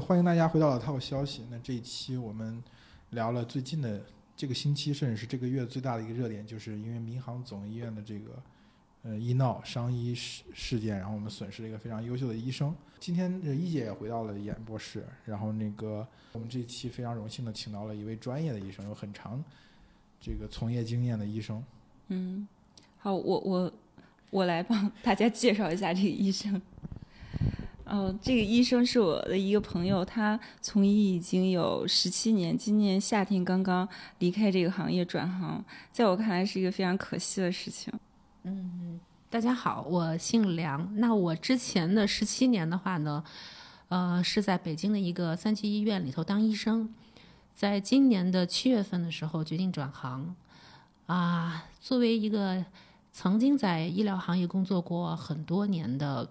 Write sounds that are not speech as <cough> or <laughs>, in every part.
欢迎大家回到老套消息。那这一期我们聊了最近的这个星期，甚至是这个月最大的一个热点，就是因为民航总医院的这个呃医闹伤医事事件，然后我们损失了一个非常优秀的医生。今天呃一姐也回到了演播室，然后那个我们这一期非常荣幸的请到了一位专业的医生，有很长这个从业经验的医生。嗯，好，我我我来帮大家介绍一下这个医生。哦，这个医生是我的一个朋友，他从医已经有十七年，今年夏天刚刚离开这个行业转行，在我看来是一个非常可惜的事情。嗯，大家好，我姓梁。那我之前的十七年的话呢，呃，是在北京的一个三级医院里头当医生，在今年的七月份的时候决定转行。啊，作为一个曾经在医疗行业工作过很多年的。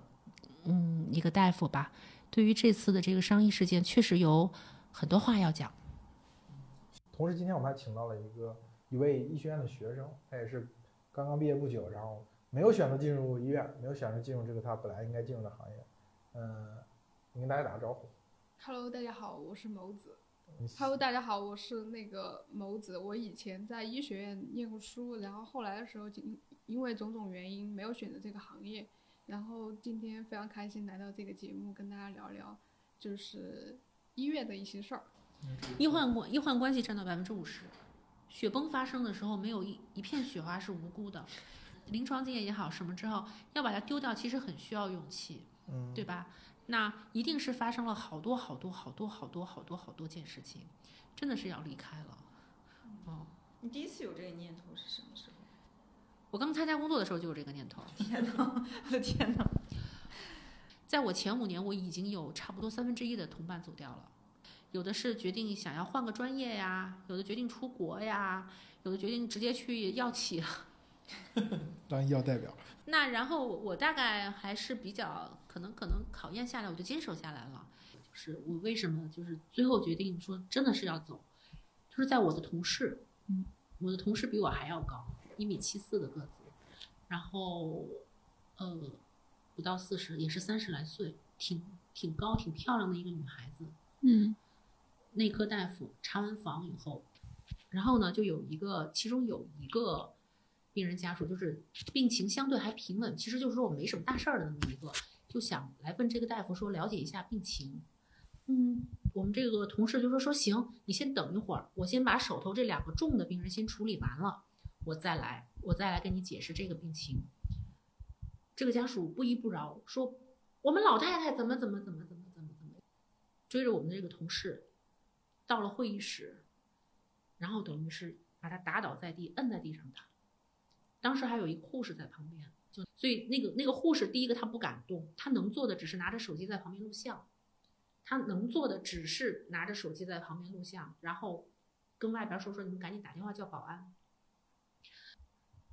嗯，一个大夫吧，对于这次的这个伤医事件，确实有很多话要讲。同时，今天我们还请到了一个一位医学院的学生，他也是刚刚毕业不久，然后没有选择进入医院，没有选择进入这个他本来应该进入的行业。嗯，你跟大家打个招呼。Hello，大家好，我是谋子。Hello，大家好，我是那个谋子。我以前在医学院念过书，然后后来的时候，因因为种种原因，没有选择这个行业。然后今天非常开心来到这个节目，跟大家聊聊就是医院的一些事儿。医患关医患关系占到百分之五十，雪崩发生的时候没有一一片雪花是无辜的。临床经验也好，什么之后要把它丢掉，其实很需要勇气，嗯，对吧？那一定是发生了好多好多好多好多好多好多件事情，真的是要离开了。哦，你第一次有这个念头是什么时候？我刚参加工作的时候就有这个念头。天哪，我的天哪！<laughs> 在我前五年，我已经有差不多三分之一的同伴走掉了。有的是决定想要换个专业呀，有的决定出国呀，有的决定直接去药企了。<laughs> 当医药代表。那然后我大概还是比较可能可能考验下来，我就坚守下来了。就是我为什么就是最后决定说真的是要走，就是在我的同事，嗯，我的同事比我还要高。一米七四的个子，然后，呃，不到四十，也是三十来岁，挺挺高、挺漂亮的一个女孩子。嗯，内科大夫查完房以后，然后呢，就有一个，其中有一个病人家属，就是病情相对还平稳，其实就是说我没什么大事儿的那么一个，就想来问这个大夫说了解一下病情。嗯，我们这个同事就说说行，你先等一会儿，我先把手头这两个重的病人先处理完了。我再来，我再来跟你解释这个病情。这个家属不依不饶，说我们老太太怎么怎么怎么怎么怎么怎么，追着我们的这个同事到了会议室，然后等于是把他打倒在地，摁在地上打。当时还有一个护士在旁边，就所以那个那个护士第一个他不敢动，他能做的只是拿着手机在旁边录像，他能做的只是拿着手机在旁边录像，然后跟外边说说你们赶紧打电话叫保安。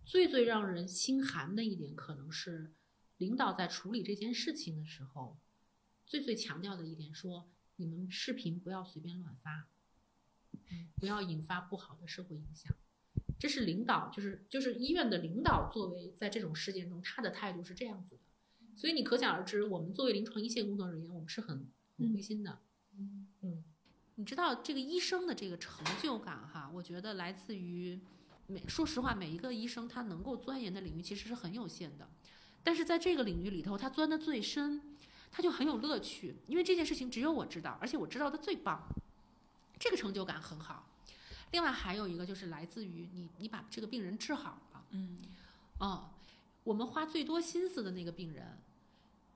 最最让人心寒的一点，可能是领导在处理这件事情的时候，最最强调的一点说：你们视频不要随便乱发，不要引发不好的社会影响。这是领导，就是就是医院的领导，作为在这种事件中，他的态度是这样子的。所以你可想而知，我们作为临床一线工作人员，我们是很很灰心的。嗯嗯，你知道这个医生的这个成就感哈，我觉得来自于。每说实话，每一个医生他能够钻研的领域其实是很有限的，但是在这个领域里头，他钻的最深，他就很有乐趣，因为这件事情只有我知道，而且我知道的最棒，这个成就感很好。另外还有一个就是来自于你，你把这个病人治好了，嗯，哦，我们花最多心思的那个病人，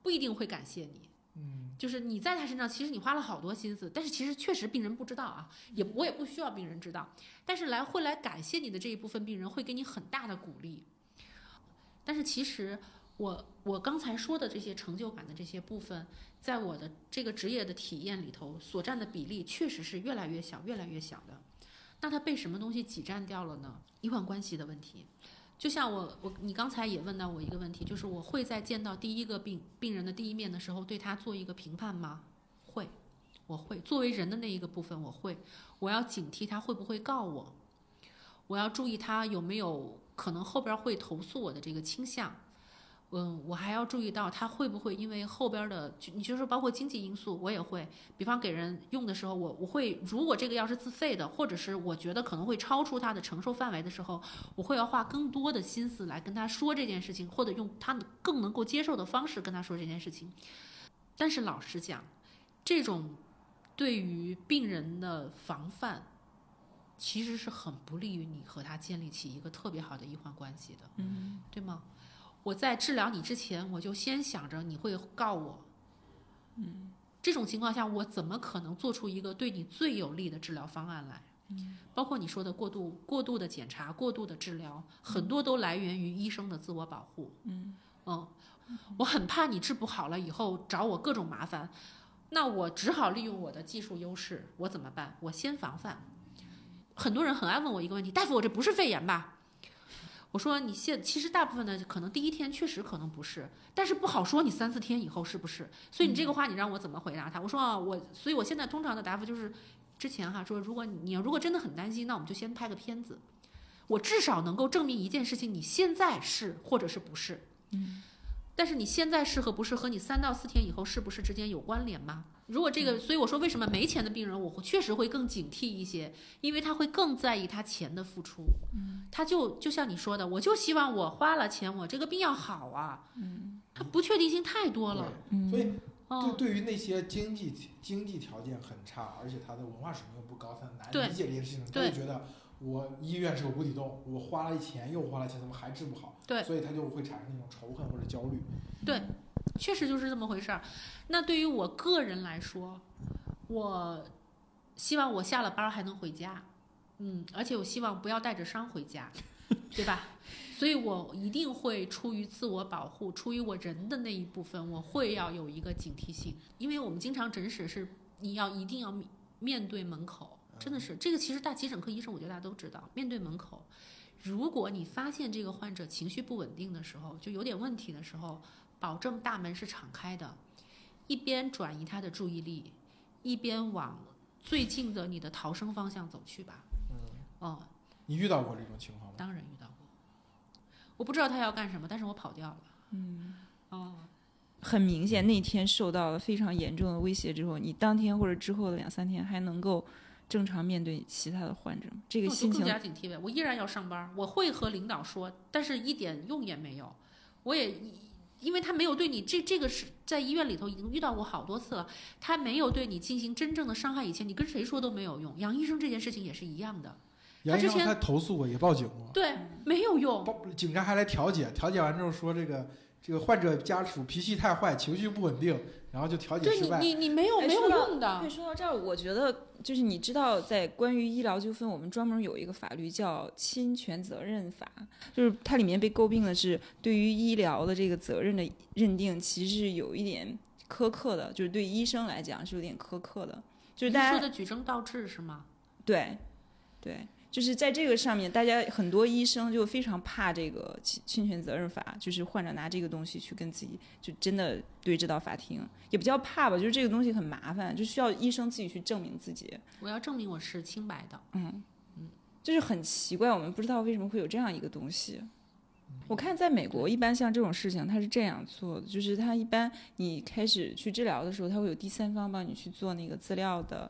不一定会感谢你。嗯，就是你在他身上，其实你花了好多心思，但是其实确实病人不知道啊，也我也不需要病人知道，但是来会来感谢你的这一部分病人会给你很大的鼓励。但是其实我我刚才说的这些成就感的这些部分，在我的这个职业的体验里头所占的比例确实是越来越小，越来越小的。那它被什么东西挤占掉了呢？医患关系的问题。就像我我你刚才也问到我一个问题，就是我会在见到第一个病病人的第一面的时候，对他做一个评判吗？会，我会作为人的那一个部分，我会，我要警惕他会不会告我，我要注意他有没有可能后边会投诉我的这个倾向，嗯，我还要注意到他会不会因为后边的，就你就说包括经济因素，我也会，比方给人用的时候，我我会如果这个药是自费的，或者是我觉得可能会超出他的承受范围的时候，我会要花更多的心思来跟他说这件事情，或者用他更能够接受的方式跟他说这件事情。但是老实讲，这种对于病人的防范，其实是很不利于你和他建立起一个特别好的医患关系的，嗯对吗？我在治疗你之前，我就先想着你会告我，嗯，这种情况下，我怎么可能做出一个对你最有利的治疗方案来？嗯，包括你说的过度、过度的检查、过度的治疗，很多都来源于医生的自我保护。嗯嗯，我很怕你治不好了以后找我各种麻烦，那我只好利用我的技术优势，我怎么办？我先防范。很多人很爱问我一个问题，大夫，我这不是肺炎吧？我说你现其实大部分的可能第一天确实可能不是，但是不好说你三四天以后是不是。所以你这个话你让我怎么回答他？我说啊，我所以我现在通常的答复就是，之前哈说如果你如果真的很担心，那我们就先拍个片子，我至少能够证明一件事情，你现在是或者是不是。嗯但是你现在适合不是和你三到四天以后是不是之间有关联吗？如果这个，所以我说为什么没钱的病人，我会确实会更警惕一些，因为他会更在意他钱的付出。嗯他就就像你说的，我就希望我花了钱，我这个病要好啊。嗯他不确定性太多了。嗯，所以对哦，对于那些经济经济条件很差，而且他的文化水平又不高，他难理解这件事情，他对就觉得我医院是个无底洞，我花了钱又花了钱，怎么还治不好？对所以他就会产生那种仇恨或者焦虑。对，确实就是这么回事儿。那对于我个人来说，我希望我下了班儿还能回家，嗯，而且我希望不要带着伤回家，<laughs> 对吧？所以我一定会出于自我保护，出于我人的那一部分，我会要有一个警惕性，因为我们经常诊室是你要一定要面面对门口，真的是这个。其实大急诊科医生，我觉得大家都知道，面对门口，如果你发现这个患者情绪不稳定的时候，就有点问题的时候，保证大门是敞开的，一边转移他的注意力，一边往最近的你的逃生方向走去吧。嗯，哦，你遇到过这种情况吗？当然遇到过，我不知道他要干什么，但是我跑掉了。嗯，哦，很明显那天受到了非常严重的威胁之后，你当天或者之后的两三天还能够正常面对其他的患者，这个心情更加警惕呗。我依然要上班，我会和领导说，但是一点用也没有。我也因为他没有对你这这个是在医院里头已经遇到过好多次了，他没有对你进行真正的伤害以前，你跟谁说都没有用。杨医生这件事情也是一样的，杨医生之前他投诉过，也报警过，对，没有用。报警察还来调解，调解完之后说这个这个患者家属脾气太坏，情绪不稳定，然后就调解对你失败。你你没有没有用的对，。说到这儿，我觉得就是你知道，在关于医疗纠纷，我们专门有一个法律叫侵权责任法，就是它里面被诟病的是对于医疗的这个责任的认定，其实是有一点苛刻的，就是对医生来讲是有点苛刻的，就是大家说的举证倒置是吗？对，对，就是在这个上面，大家很多医生就非常怕这个侵侵权责任法，就是患者拿这个东西去跟自己就真的对峙到法庭，也不叫怕吧，就是这个东西很麻烦，就需要医生自己去证明自己，我要证明我是清白的。嗯，就是很奇怪，我们不知道为什么会有这样一个东西。我看在美国，一般像这种事情，他是这样做的，就是他一般你开始去治疗的时候，他会有第三方帮你去做那个资料的，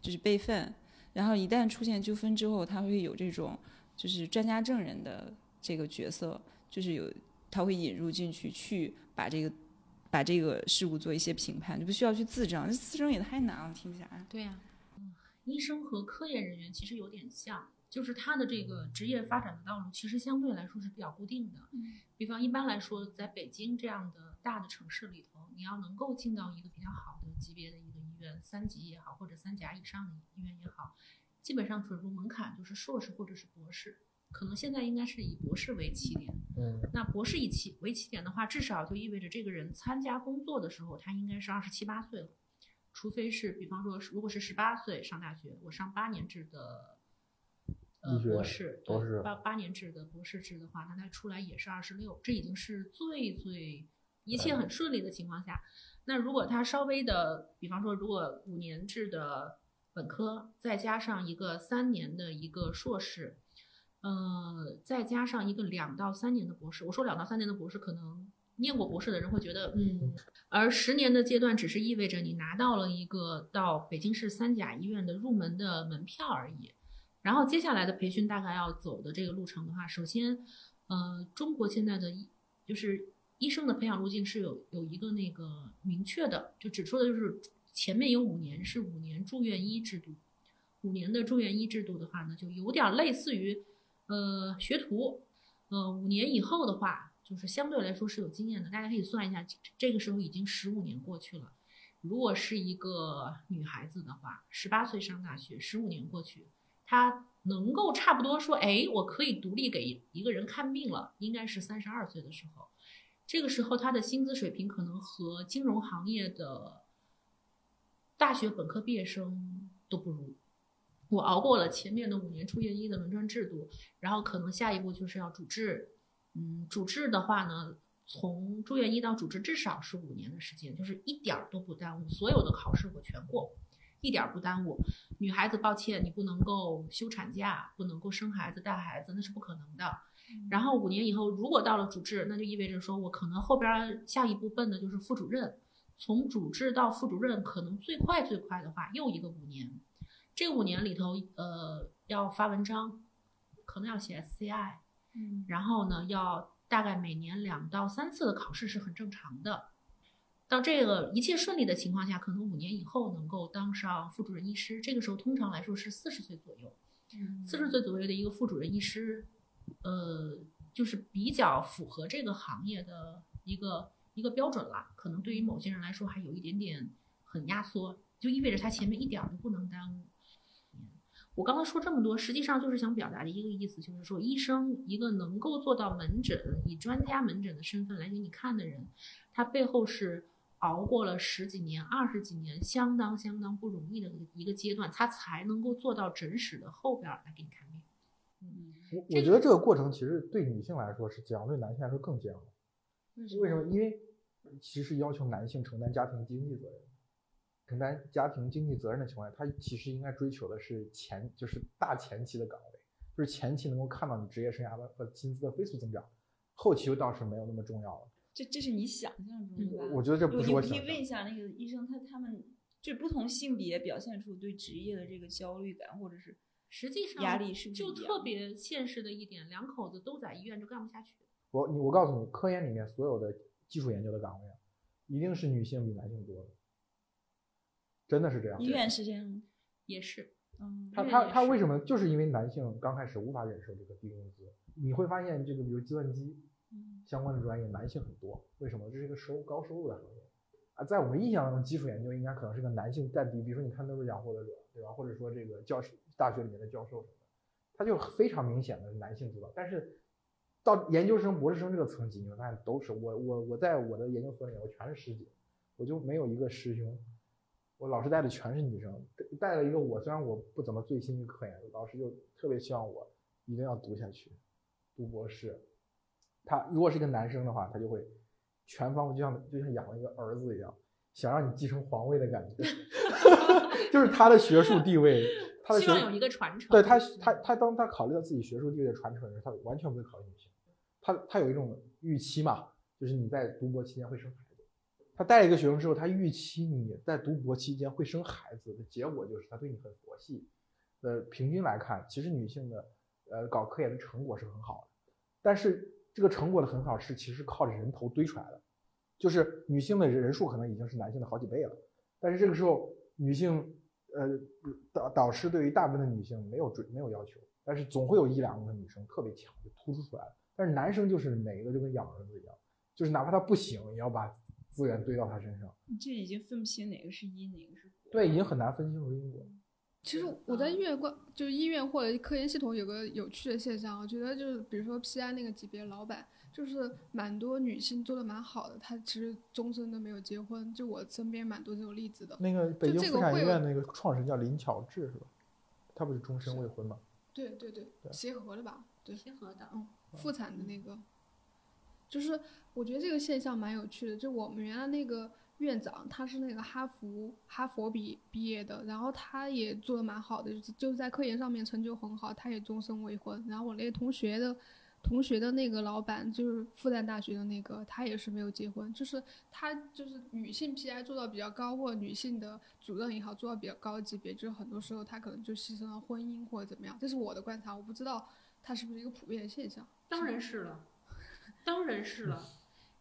就是备份，然后一旦出现纠纷之后，他会有这种就是专家证人的这个角色，就是有他会引入进去，去把这个把这个事故做一些评判，就不需要去自证，这自证也太难了，听起来。对呀、医生和科研人员其实有点像，就是他的这个职业发展的道路其实相对来说是比较固定的。比方一般来说，在北京这样的大的城市里头，你要能够进到一个比较好的级别的一个三级也好，或者三甲以上的医院也好，基本上准入门槛就是硕士或者是博士。可能现在应该是以博士为起点，嗯，那博士以起为起点的话，至少就意味着这个人参加工作的时候，他应该是二十七八岁了。除非是，比方说，如果是十八岁上大学，我上八年制的呃博士，对博士八八年制的博士制的话，那他出来也是二十六，这已经是最最一切很顺利的情况下。那如果他稍微的，比方说，如果五年制的本科，再加上一个三年的一个硕士，呃，再加上一个两到三年的博士，我说两到三年的博士可能念过博士的人会觉得，嗯，而十年的阶段只是意味着你拿到了一个到北京市三甲医院的入门的门票而已。然后接下来的培训大概要走的这个路程的话，首先，呃，中国现在的医就是医生的培养路径是有有一个那个明确的，就指出的就是前面有五年是五年住院医制度，五年的住院医制度的话呢，就有点类似于呃学徒，呃五年以后的话。就是相对来说是有经验的，大家可以算一下，这个时候已经十五年过去了。如果是一个女孩子的话，十八岁上大学，十五年过去，她能够差不多说，哎，我可以独立给一个人看病了，应该是三十二岁的时候。这个时候他的薪资水平可能和金融行业的大学本科毕业生都不如。我熬过了前面的五年出院医的轮转制度，然后可能下一步就是要主治。嗯，主治的话呢，从住院医到主治至少是五年的时间，就是一点儿都不耽误，所有的考试我全过，一点儿不耽误。女孩子，抱歉，你不能够休产假，不能够生孩子带孩子，那是不可能的。然后五年以后，如果到了主治，那就意味着说我可能后边下一步奔的就是副主任，从主治到副主任，可能最快最快的话又一个五年。这五年里头，呃，要发文章，可能要写 SCI。嗯，然后呢，要大概每年两到三次的考试是很正常的。到这个一切顺利的情况下，可能五年以后能够当上副主任医师。这个时候通常来说是四十岁左右，四十岁左右的一个副主任医师，呃，就是比较符合这个行业的一个一个标准了。可能对于某些人来说还有一点点很压缩，就意味着他前面一点都不能耽误。我刚刚说这么多，实际上就是想表达的一个意思，就是说，医生一个能够做到门诊以专家门诊的身份来给你看的人，他背后是熬过了十几年、二十几年，相当相当不容易的一个阶段，他才能够做到诊室的后边来给你看病。嗯，我我觉得这个过程其实对女性来说是这样，对男性来说更煎熬。为什么？因为其实要求男性承担家庭经济责任。承担家庭经济责任的情况下，他其实应该追求的是前，就是大前期的岗位，就是前期能够看到你职业生涯的和薪资的飞速增长，后期倒是没有那么重要了。这这是你想象中的吧？我觉得这不是我想。你可以问一下那个医生，他他们就不同性别表现出对职业的这个焦虑感，或者是实际上压力是就特别现实的一点，两口子都在医院就干不下去。我你我告诉你，科研里面所有的技术研究的岗位，一定是女性比男性多的。真的是这样，医院是这样，也是。嗯，他他他为什么？就是因为男性刚开始无法忍受这个低工资。你会发现，这个比如计算机相关的专业，男性很多。为什么？这是一个收高收入的行业啊。在我们印象中，基础研究应该可能是个男性占比。比如说，你看诺贝尔奖获得者，对吧？或者说这个教师大学里面的教授什么的，他就非常明显的男性主导。但是到研究生、博士生这个层级，你会发现都是我我我在我的研究所里面，我全是师姐，我就没有一个师兄。我老师带的全是女生，带了一个我，虽然我不怎么醉心于科研，老师就特别希望我一定要读下去，读博士。他如果是一个男生的话，他就会全方位就像就像养了一个儿子一样，想让你继承皇位的感觉，<laughs> 就是他的学术地位，他的希望有一个传承。对他，他他当他考虑到自己学术地位的传承的时候，他完全不会考虑女性，他他有一种预期嘛，就是你在读博期间会生孩子。他带一个学生之后，他预期你在读博期间会生孩子的结果就是他对你很佛系。呃，平均来看，其实女性的呃搞科研的成果是很好的，但是这个成果的很好是其实靠着人头堆出来的，就是女性的人数可能已经是男性的好几倍了。但是这个时候，女性呃导导师对于大部分的女性没有追没有要求，但是总会有一两个女生特别强就突出出来了。但是男生就是每一个就跟养儿子一样，就是哪怕他不行，也要把。资源堆到他身上，这已经分不清哪个是因，哪个是果。对，已经很难分清楚因果。其实我在医院关，就是医院或者科研系统有个有趣的现象，我觉得就是比如说 PI 那个级别老板，就是蛮多女性做的蛮好的，她其实终身都没有结婚。就我身边蛮多这种例子的。那个北京妇产医院那个创始人叫林巧稚是吧？她不是终身未婚吗？对对对，协和的吧？对，协和的，嗯，妇产的那个，就是。我觉得这个现象蛮有趣的，就我们原来那个院长，他是那个哈佛哈佛毕毕业的，然后他也做的蛮好的，就是就是在科研上面成就很好，他也终身未婚。然后我那个同学的同学的那个老板就是复旦大学的那个，他也是没有结婚，就是他就是女性 PI 做到比较高，或者女性的主任也好做到比较高级别，就是很多时候他可能就牺牲了婚姻或者怎么样，这是我的观察，我不知道它是不是一个普遍的现象。当然是了，<laughs> 当然是了。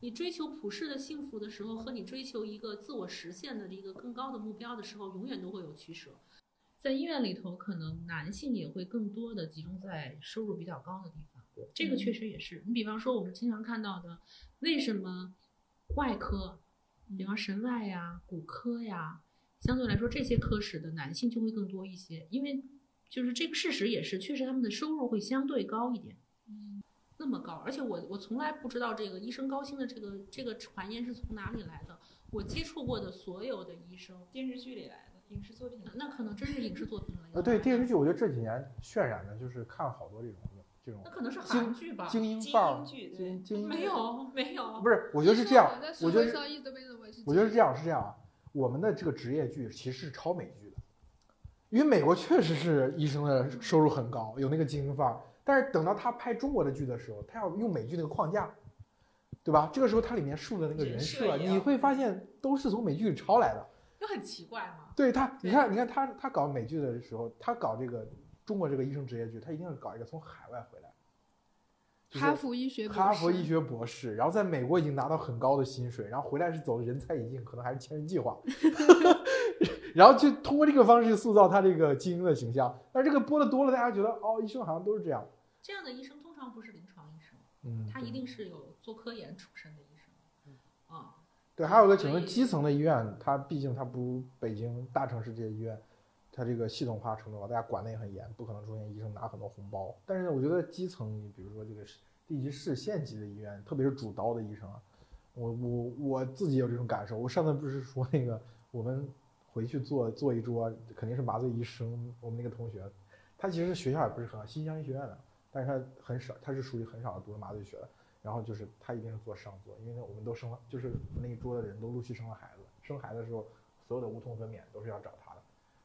你追求普世的幸福的时候，和你追求一个自我实现的一个更高的目标的时候，永远都会有取舍。在医院里头，可能男性也会更多的集中在收入比较高的地方。这个确实也是。你比方说，我们经常看到的，为什么外科，比方神外呀、骨科呀，相对来说这些科室的男性就会更多一些？因为就是这个事实也是，确实他们的收入会相对高一点。那么高，而且我我从来不知道这个医生高薪的这个这个传言是从哪里来的。我接触过的所有的医生，电视剧里来的，影视作品，那可能真是影视作品了。呃，对电视剧，我觉得这几年渲染的就是看了好多这种这种那可能是韩剧吧，精英范儿英，剧精精英没有没有，不是，我觉得是这样，我觉得我觉得是这样，是这样啊。我们的这个职业剧其实是抄美剧的，因为美国确实是医生的收入很高，有那个精英范儿。但是等到他拍中国的剧的时候，他要用美剧那个框架，对吧？这个时候它里面树的那个人人设，你会发现都是从美剧里抄来的。就很奇怪嘛。对他，你看，你看他他搞美剧的时候，他搞这个中国这个医生职业剧，他一定是搞一个从海外回来，就是哈佛医学博士哈佛医学博士，然后在美国已经拿到很高的薪水，然后回来是走的人才引进，可能还是千人计划，<laughs> 然后就通过这个方式塑造他这个精英的形象。但是这个播的多了，大家觉得哦，医生好像都是这样。这样的医生通常不是临床医生，嗯，他一定是有做科研出身的医生。啊，对，还有个，请问基层的医院，它毕竟它不如北京大城市这些医院，它这个系统化程度高，大家管得也很严，不可能出现医生拿很多红包。但是我觉得基层，你比如说这个市地级市县级的医院，特别是主刀的医生啊，我我我自己有这种感受。我上次不是说那个我们回去坐坐一桌，肯定是麻醉医生，我们那个同学，他其实学校也不是很好，新疆医学院的，但是他很少，他是属于很少读的麻醉学的。然后就是他一定是做上座，因为我们都生了，就是那一桌的人都陆续生了孩子，生孩子的时候所有的无痛分娩都是要找他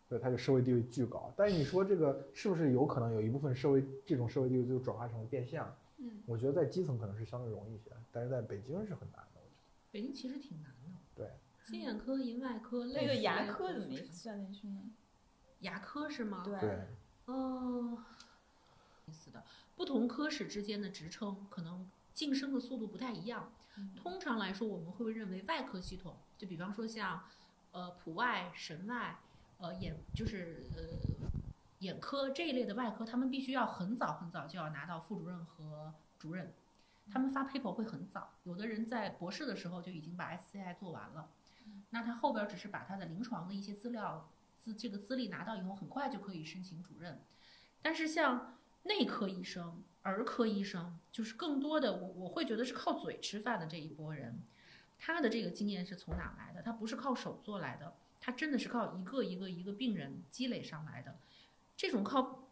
的，所以他就社会地位巨高。但是你说这个是不是有可能有一部分社会这种社会地位就转化成了变相？嗯，我觉得在基层可能是相对容易一些，但是在北京是很难的。我觉北京其实挺难的。对，心眼科、银外科、那个牙科怎么算进去呢？牙科是吗？对哦，意思的，不同科室之间的职称可能晋升的速度不太一样。通常来说，我们会认为外科系统，就比方说像呃普外、神外，呃眼就是呃眼科这一类的外科，他们必须要很早很早就要拿到副主任和主任，他们发 paper 会很早，有的人在博士的时候就已经把 SCI 做完了，那他后边只是把他的临床的一些资料资这个资历拿到以后，很快就可以申请主任。但是像内科医生、儿科医生，就是更多的我我会觉得是靠嘴吃饭的这一波人，他的这个经验是从哪来的？他不是靠手做来的，他真的是靠一个一个一个病人积累上来的。这种靠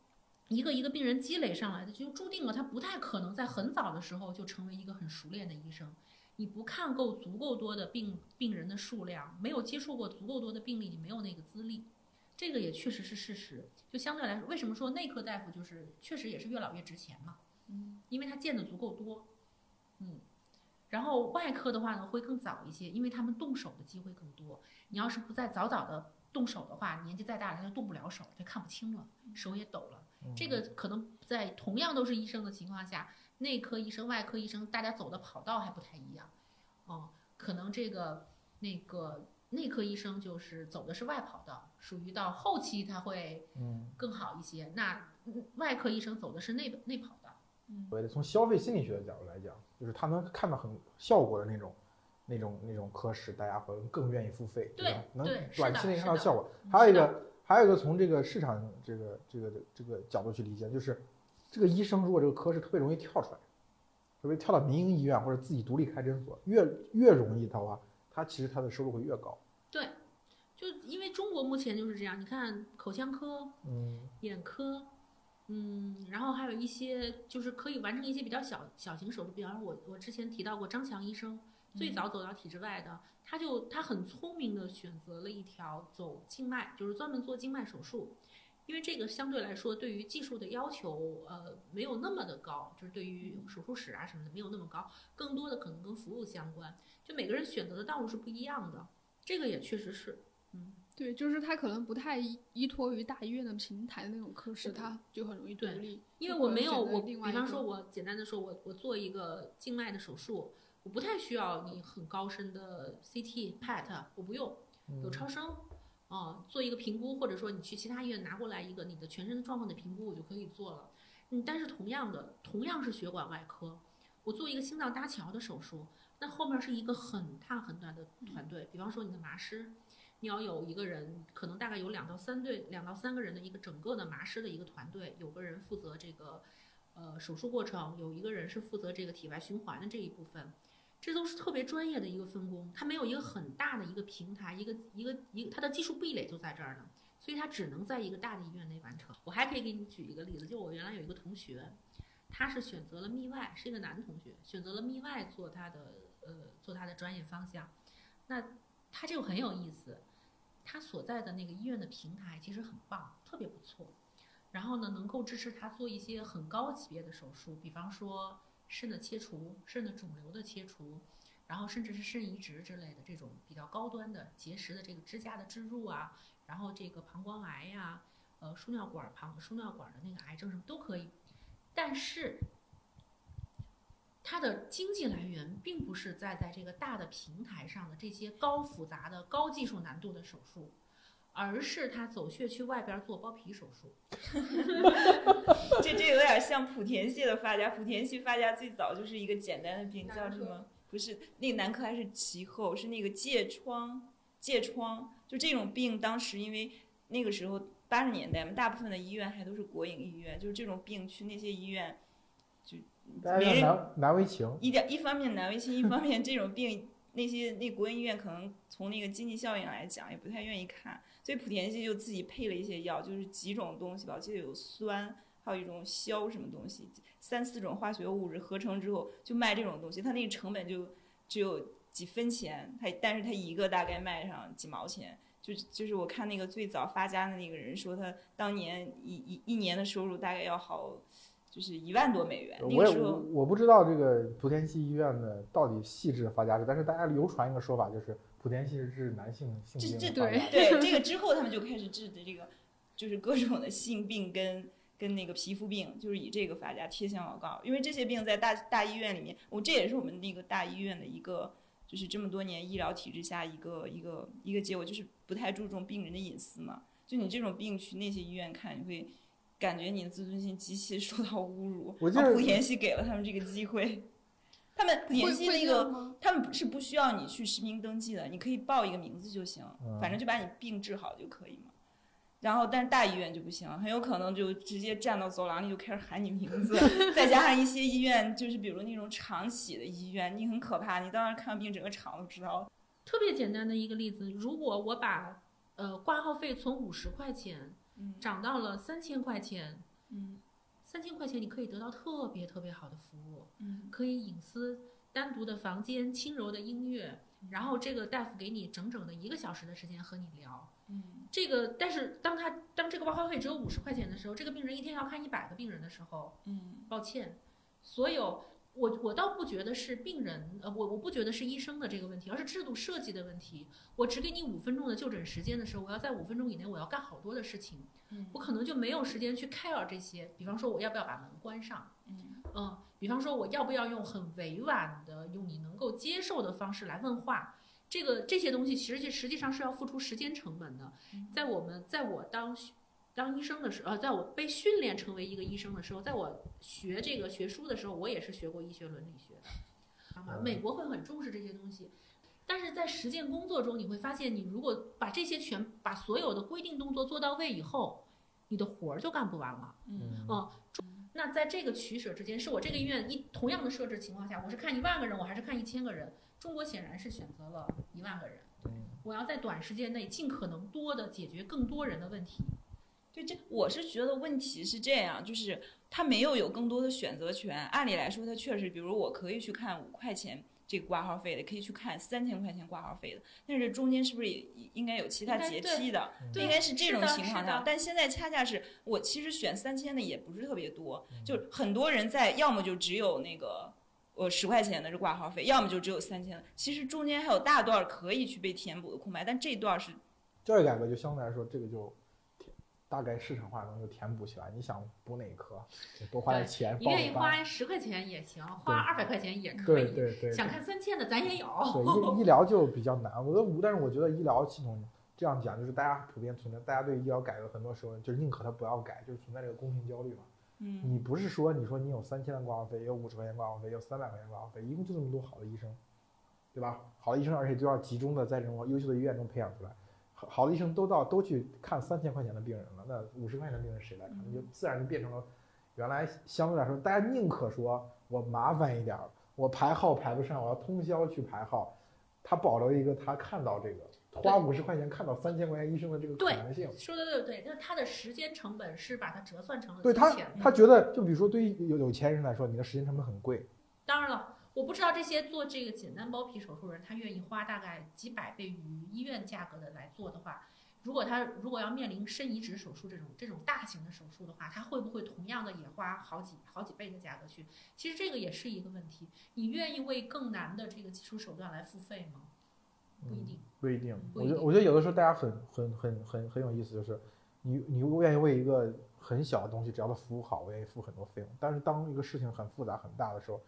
一个一个病人积累上来的，就注定了他不太可能在很早的时候就成为一个很熟练的医生。你不看够足够多的病病人的数量，没有接触过足够多的病例，你没有那个资历。这个也确实是事实。就相对来说，为什么说内科大夫就是确实也是越老越值钱嘛？嗯，因为他见的足够多，嗯。然后外科的话呢，会更早一些，因为他们动手的机会更多。你要是不再早早的动手的话，年纪再大了他就动不了手，他看不清了，手也抖了。这个可能在同样都是医生的情况下，内科医生、外科医生，大家走的跑道还不太一样。哦，可能这个那个内科医生就是走的是外跑道，属于到后期他会嗯，更好一些。那嗯外科医生走的是内内跑道。所谓的从消费心理学的角度来讲，就是他能看到很效果的那种。那种那种科室，大家会更愿意付费，对吧？能短期内看到效果。嗯还有一个，还有一个从这个市场这个这个这个角度去理解，就是这个医生如果这个科室特别容易跳出来，特别跳到民营医院或者自己独立开诊所，越越容易的话，他其实他的收入会越高。对就因为中国目前就是这样，你看口腔科、嗯眼科，嗯，然后还有一些就是可以完成一些比较小小型手术，比方说我我之前提到过张强医生，最早走到体制外的，他就他很聪明的选择了一条走静脉，就是专门做静脉手术。因为这个相对来说对于技术的要求，呃，没有那么的高，就是对于手术室啊什么的没有那么高，更多的可能跟服务相关。就每个人选择的道路是不一样的，这个也确实是，嗯，对，就是他可能不太依依托于大医院的平台的那种科室，他就很容易独对立。因为我没有我，比方说，我简单的说，我我做一个静脉的手术，我不太需要你很高深的 CT、PET，我不用，有超声，啊、做一个评估，或者说你去其他医院拿过来一个你的全身的状况的评估，我就可以做了。嗯，但是同样的，同样是血管外科，我做一个心脏搭桥的手术，那后面是一个很大很大的团队，比方说你的麻师。你要有一个人，可能大概有两到三队、两到三个人的一个整个的麻师的一个团队，有个人负责这个，呃，手术过程，有一个人是负责这个体外循环的这一部分，这都是特别专业的一个分工。它没有一个很大的一个平台，一个一个一个，它的技术壁垒就在这儿呢，所以它只能在一个大的医院内完成。我还可以给你举一个例子，就我原来有一个同学，他是选择了泌外，是一个男同学，选择了泌外做他的呃做他的专业方向，那他这个很有意思。他所在的那个医院的平台其实很棒，特别不错。然后呢，能够支持他做一些很高级别的手术，比方说肾的切除、肾的肿瘤的切除，然后甚至是肾移植之类的这种比较高端的结石的这个支架的置入啊，然后这个膀胱癌呀、呃输尿管膀输尿管的那个癌症什么都可以。但是它的经济来源并不是在在这个大的平台上的这些高复杂的、高技术难度的手术，而是他走穴去外边做包皮手术。<laughs> 这这有点像莆田系的发家，莆田系发家最早就是一个简单的病，叫什么？不是那个男科还是其后，是那个疥疮，疥疮就这种病，当时因为那个时候八十年代嘛，大部分的医院还都是国营医院，就是这种病去那些医院就大家没人难难为情。一点一方面难为情，一方面这种病那些那国营医院可能从那个经济效应来讲也不太愿意看，所以莆田系就自己配了一些药，就是几种东西吧，我记得有酸，还有一种硝什么东西，三四种化学物质合成之后就卖这种东西，它那个成本就只有几分钱，它但是它一个大概卖上几毛钱。就就是我看那个最早发家的那个人说，他当年一一一年的收入大概要好，就是一万多美元。那我也我个时候我不知道这个莆田系医院的到底细致发家史，但是大家流传一个说法，就是莆田系是治男性性这这病的发家。对 <laughs> 这个之后，他们就开始治的这个，就是各种的性病跟跟那个皮肤病，就是以这个发家贴向广告。因为这些病在大大医院里面，我这也是我们那个大医院的一个，就是这么多年医疗体制下一个一个一个结果，就是不太注重病人的隐私嘛。就你这种病去那些医院看，你会感觉你的自尊心极其受到侮辱。我记得然后莆田系给了他们这个机会，他们莆田会会系那个。他们是不需要你去实名登记的，你可以报一个名字就行，嗯反正就把你病治好就可以嘛。然后，但是大医院就不行，很有可能就直接站到走廊里就开始喊你名字，<laughs> 再加上一些医院，就是比如那种厂洗的医院，你很可怕，你到那儿看完病，整个厂都知道了。特别简单的一个例子，如果我把呃挂号费从五十块钱嗯涨到了三千块钱，嗯。三千块钱你可以得到特别特别好的服务，嗯。可以隐私、单独的房间、轻柔的音乐，然后这个大夫给你整整的一个小时的时间和你聊。嗯。这个，但是当他当这个挂号费只有五十块钱的时候，这个病人一天要看一百个病人的时候，嗯。抱歉，所有我我倒不觉得是病人，呃，我我不觉得是医生的这个问题，而是制度设计的问题。我只给你五分钟的就诊时间的时候，我要在五分钟以内我要干好多的事情，嗯我可能就没有时间去 care 这些。比方说，我要不要把门关上？嗯嗯，比方说我要不要用很委婉的、用你能够接受的方式来问话，这个这些东西其实实际上是要付出时间成本的。在我们在我当当医生的时候，呃，在我被训练成为一个医生的时候，在我学这个学书的时候，我也是学过医学伦理学的？美国会很重视这些东西。但是在实践工作中，你会发现，你如果把这些全把所有的规定动作做到位以后，你的活儿就干不完了。嗯嗯，那在这个取舍之间，是我这个医院一同样的设置情况下，我是看一万个人，我还是看一千个人？中国显然是选择了一万个人。我要在短时间内尽可能多的解决更多人的问题。对，这我是觉得问题是这样，就是他没有有更多的选择权。按理来说，他确实，比如我可以去看五块钱这个挂号费的，可以去看三千块钱挂号费的。但是中间是不是也应该有其他阶梯的？对应该是这种情况。下但现在恰恰是我其实选三千的也不是特别多，就是很多人在要么就只有那个。呃，十块钱的这挂号费，要么就只有三千。其实中间还有大段可以去被填补的空白，但这段是教育改革就相对来说，这个就填大概市场化能够填补起来。你想补哪科，就多花点钱你。愿意花十块钱也行，花二百块钱也可对以。对对，想看三千的咱也有。对医医疗就比较难。我觉得，但是我觉得医疗系统这样讲，就是大家普遍存在，大家对医疗改革很多时候就是宁可它不要改，就是存在这个公平焦虑嘛。嗯，你不是说你说你有三千的挂号费，有五十块钱挂号费，有三百块钱挂号费，一共就这么多好的医生，对吧？好的医生，而且就要集中的在这种优秀的医院中培养出来。好好的医生都到都去看三千块钱的病人了，那五十块钱的病人谁来看？那就自然就变成了原来相对来说，大家宁可说我麻烦一点儿，我排号排不上，我要通宵去排号，他保留一个他看到这个花五十块钱看到三千块钱医生的这个可能性。说的对对，就是它的时间成本是把它折算成了对他，他觉得，就比如说对于有有钱人来说，你的时间成本很贵，当然了，我不知道这些做这个简单包皮手术人，他愿意花大概几百倍于医院价格的来做的话，如果他如果要面临肾移植手术这种这种大型的手术的话，他会不会同样的也花好几好几倍的价格去？其实这个也是一个问题。你愿意为更难的这个技术手段来付费吗？不一定。不一定。不一定我觉得我觉得有的时候大家很很很很很有意思，就是你你愿意为一个很小的东西，只要它服务好，我愿意付很多费用。但是当一个事情很复杂很大的时候，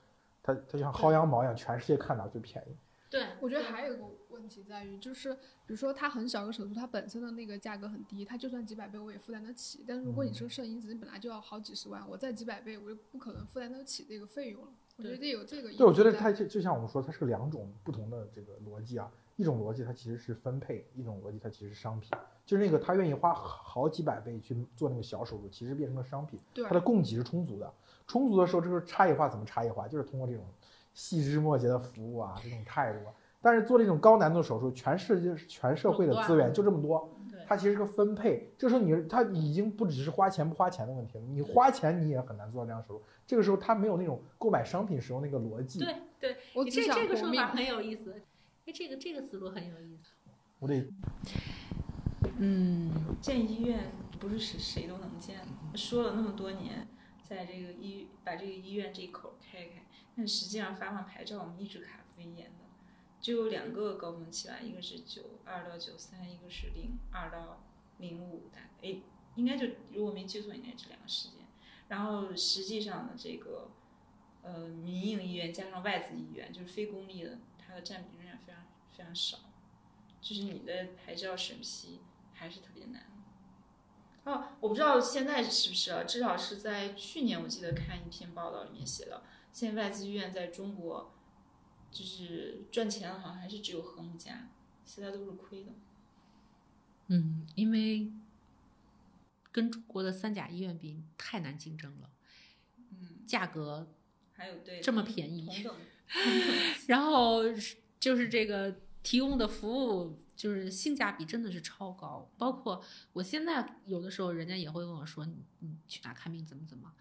它它就像薅羊毛一样，全世界看到最便宜。对，我觉得还有一个问题在于，就是比如说它很小个手术，它本身的那个价格很低，它就算几百倍我也负担得起。但是如果你是个肾移植，你本来就要好几十万，我再几百倍，我就不可能负担得起这个费用了。我觉得这有这个。对，我觉得它就就像我们说，它是个两种不同的这个逻辑啊。一种逻辑它其实是分配，一种逻辑它其实是商品。就是那个他愿意花好几百倍去做那个小手术，其实变成了商品。对它的供给是充足的，充足的时候，这个差异化怎么差异化？就是通过这种细枝末节的服务啊，这种态度啊。但是做这种高难度手术，全世界全社会的资源就这么多，它其实是个分配。这时候你它已经不只是花钱不花钱的问题了，你花钱你也很难做到这样手术。这个时候它没有那种购买商品时候那个逻辑。对对，我这这个说法。很有意思。哎，这个这个思路很有意思。我得嗯，建医院不是谁谁都能建的。说了那么多年，在这个医把这个医院这一口开开，但实际上发放牌照我们一直卡飞严的，就有两个高峰期吧，一个是九二到九三，一个是零二到零五，大哎应该就如果没记错，应该这两个时间。然后实际上呢，这个呃民营医院加上外资医院，就是非公立的，它的占比仍然非常非常少，就是你的牌照审批还是特别难。哦，我不知道现在是不是啊，至少是在去年，我记得看一篇报道里面写的，现在外资医院在中国就是赚钱的，好像还是只有和睦家，其他都是亏的。嗯，因为跟中国的三甲医院比太难竞争了，嗯，价格还有对这么便宜 <laughs> 然后就是这个提供的服务，就是性价比真的是超高。包括我现在有的时候，人家也会问我说：“你你去哪看病怎么怎么？”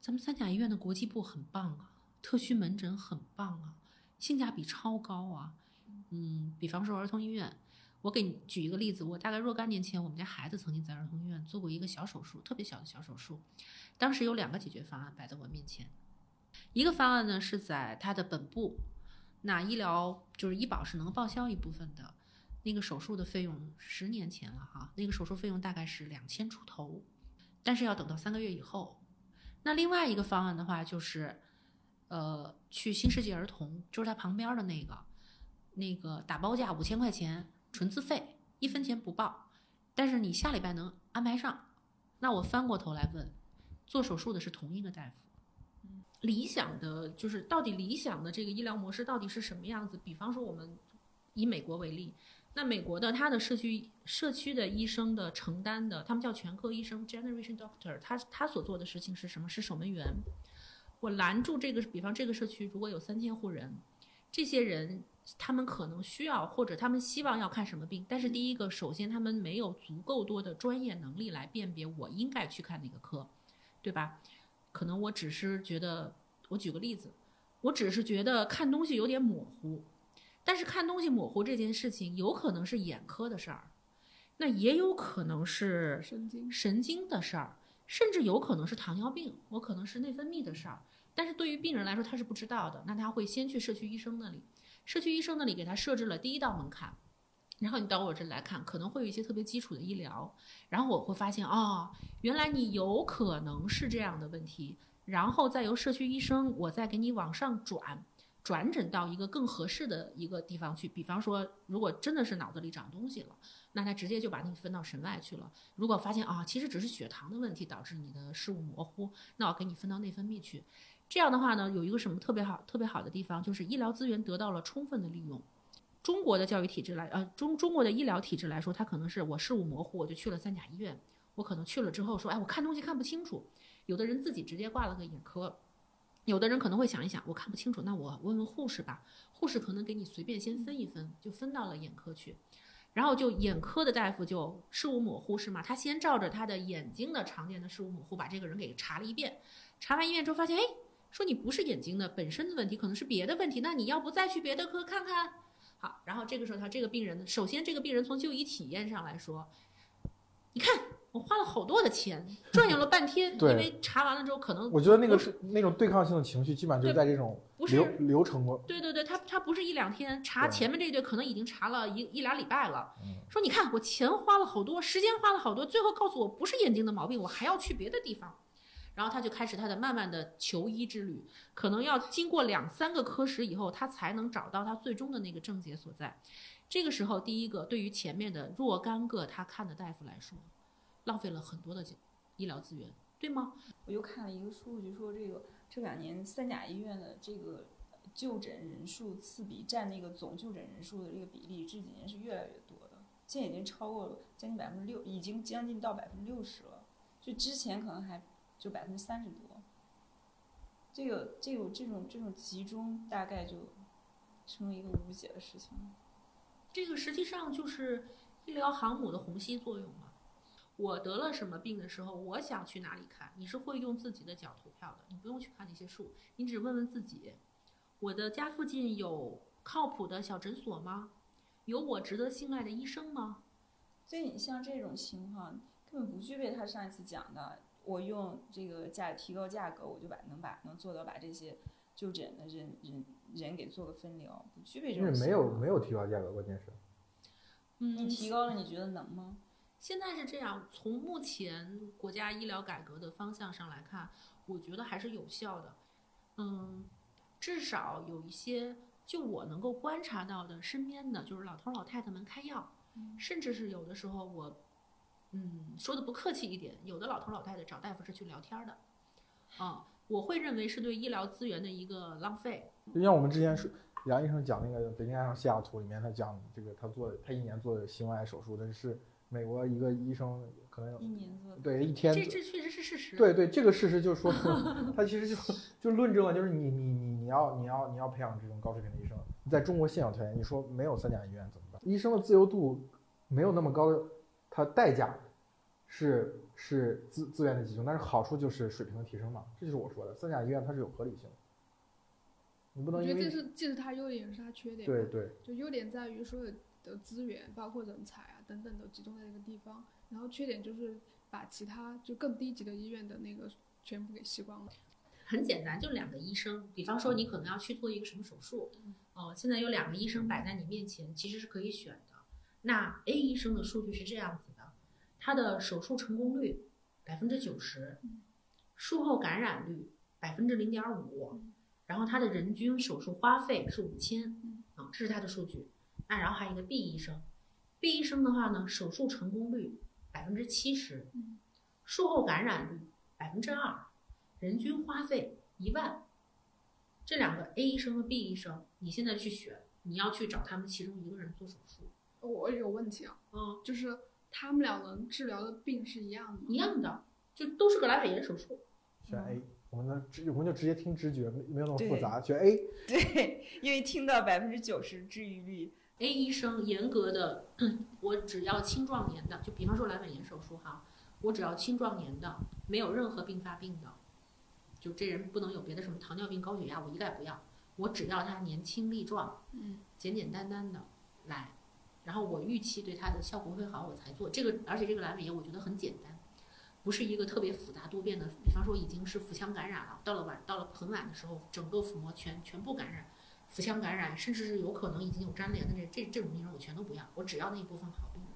咱们三甲医院的国际部很棒啊，特需门诊很棒啊，性价比超高啊。嗯，比方说儿童医院，我给你举一个例子，我大概若干年前，我们家孩子曾经在儿童医院做过一个小手术，特别小的小手术。当时有两个解决方案摆在我面前，一个方案呢是在他的本部。那医疗就是医保是能报销一部分的，那个手术的费用十年前了哈，那个手术费用大概是两千出头，但是要等到三个月以后。那另外一个方案的话就是，呃，去新世纪儿童，就是它旁边的那个，那个打包价五千块钱，纯自费，一分钱不报，但是你下礼拜能安排上。那我翻过头来问，做手术的是同一个大夫。理想的就是到底理想的这个医疗模式到底是什么样子？比方说我们以美国为例，那美国的它的社区社区的医生的承担的，他们叫全科医生 （generation doctor），他他所做的事情是什么？是守门员。我拦住这个，比方这个社区如果有三千户人，这些人他们可能需要或者他们希望要看什么病，但是第一个，首先他们没有足够多的专业能力来辨别我应该去看哪个科，对吧？可能我只是觉得，我举个例子，我只是觉得看东西有点模糊。但是看东西模糊这件事情，有可能是眼科的事儿，那也有可能是神经神经的事儿，甚至有可能是糖尿病，我可能是内分泌的事儿。但是对于病人来说，他是不知道的，那他会先去社区医生那里，社区医生那里给他设置了第一道门槛，然后你到我这来看，可能会有一些特别基础的医疗，然后我会发现哦，原来你有可能是这样的问题，然后再由社区医生我再给你往上转。转诊到一个更合适的一个地方去，比方说，如果真的是脑子里长东西了，那他直接就把你分到神外去了。如果发现啊，其实只是血糖的问题导致你的视物模糊，那我给你分到内分泌去。这样的话呢，有一个什么特别好、特别好的地方，就是医疗资源得到了充分的利用。中国的教育体制来，呃，中中国的医疗体制来说，他可能是我视物模糊，我就去了三甲医院，我可能去了之后说，哎，我看东西看不清楚，有的人自己直接挂了个眼科。有的人可能会想一想，我看不清楚，那我问问护士吧。护士可能给你随便先分一分，就分到了眼科去。然后就眼科的大夫就视物模糊是吗？他先照着他的眼睛的常见的视物模糊，把这个人给查了一遍。查完一遍之后发现，哎，说你不是眼睛的本身的问题，可能是别的问题。那你要不再去别的科看看？好，然后这个时候他这个病人，首先这个病人从就医体验上来说，你看。我花了好多的钱，转悠了半天，<laughs> 因为查完了之后可能我觉得那个是那种对抗性的情绪，基本上就在这种流流程过。对对对，他他不是一两天查前面这一对，可能已经查了一一俩礼拜了。说你看我钱花了好多，时间花了好多，最后告诉我不是眼睛的毛病，我还要去别的地方，然后他就开始他的慢慢的求医之旅，可能要经过两三个科室以后，他才能找到他最终的那个症结所在。这个时候，第一个对于前面的若干个他看的大夫来说。浪费了很多的医疗资源，对吗？我又看了一个数据，说这个这两年三甲医院的这个就诊人数次比占那个总就诊人数的这个比例，这几年是越来越多的，现在已经超过了将近百分之六，已经将近到百分之六十了。就之前可能还就百分之三十多。这个这个这种这种集中，大概就成为一个无解的事情。这个实际上就是医疗航母的虹吸作用嘛。我得了什么病的时候，我想去哪里看？你是会用自己的脚投票的，你不用去看那些数，你只问问自己：我的家附近有靠谱的小诊所吗？有我值得信赖的医生吗？所以你像这种情况，根本不具备他上一次讲的，我用这个价提高价格，我就把能把能做到把这些就诊的人人人给做个分流，不具备这种。没有没有提高价格，关键是。嗯，你提高了，你觉得能吗？现在是这样，从目前国家医疗改革的方向上来看，我觉得还是有效的。嗯，至少有一些，就我能够观察到的，身边的就是老头老太太们开药，甚至是有的时候我，嗯，说的不客气一点，有的老头老太太找大夫是去聊天的，啊，我会认为是对医疗资源的一个浪费。就像我们之前说，杨医生讲那个《北京爱上西雅图》里面，他讲这个他做他一年做的心外手术，但是。美国一个医生可能一年做对一天，这这确实是事实。对对，这个事实就说出，<laughs> 他其实就就论证了，就是你你你你要你要你要培养这种高水平的医生，在中国现有条件，你说没有三甲医院怎么办？医生的自由度没有那么高，它代价是是资资源的集中，但是好处就是水平的提升嘛。这就是我说的，三甲医院它是有合理性。你不能因为这是既是它优点也是它缺点。对对，就优点在于所有。的资源包括人才啊等等都集中在一个地方，然后缺点就是把其他就更低级的医院的那个全部给吸光了。很简单，就两个医生，比方说你可能要去做一个什么手术，哦，现在有两个医生摆在你面前，其实是可以选的。那 A 医生的数据是这样子的，他的手术成功率百分之九十，术后感染率百分之零点五，然后他的人均手术花费是五千，啊，这是他的数据。那然后还有一个 B 医生，B 医生的话呢，手术成功率百分之七十，术后感染率百分之二，人均花费一万。这两个 A 医生和 B 医生，你现在去选，你要去找他们其中一个人做手术。我有问题啊，嗯，就是他们两人治疗的病是一样的，一样的，就都是个阑尾炎手术。选 A，我们呢直我们就直接听直觉，没没有那么复杂，选 A。<laughs> 对，因为听到百分之九十治愈率。A 医生严格的，我只要青壮年的，就比方说阑尾炎手术哈，我只要青壮年的，没有任何并发病的，就这人不能有别的什么糖尿病、高血压，我一概不要。我只要他年轻力壮，嗯，简简单单的来，然后我预期对它的效果会好，我才做这个。而且这个阑尾炎我觉得很简单，不是一个特别复杂多变的。比方说已经是腹腔感染了，到了晚到了很晚的时候，整个腹膜全全部感染，腹腔感染，甚至是有可能已经有粘连的这这这种病人我全都不要，我只要那一部分好病人。